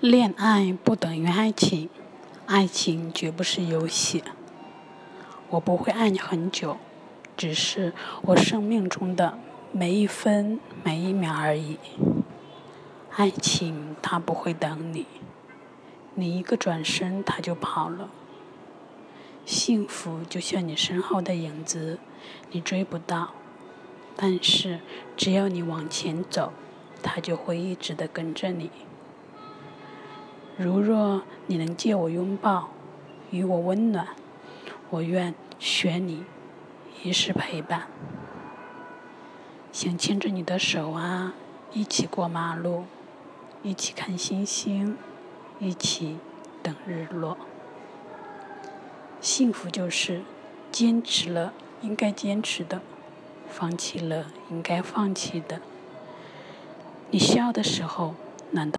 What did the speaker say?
恋爱不等于爱情，爱情绝不是游戏。我不会爱你很久，只是我生命中的每一分每一秒而已。爱情它不会等你，你一个转身它就跑了。幸福就像你身后的影子，你追不到，但是只要你往前走，它就会一直的跟着你。如若你能借我拥抱，与我温暖，我愿选你一世陪伴。想牵着你的手啊，一起过马路，一起看星星，一起等日落。幸福就是坚持了应该坚持的，放弃了应该放弃的。你笑的时候，难道？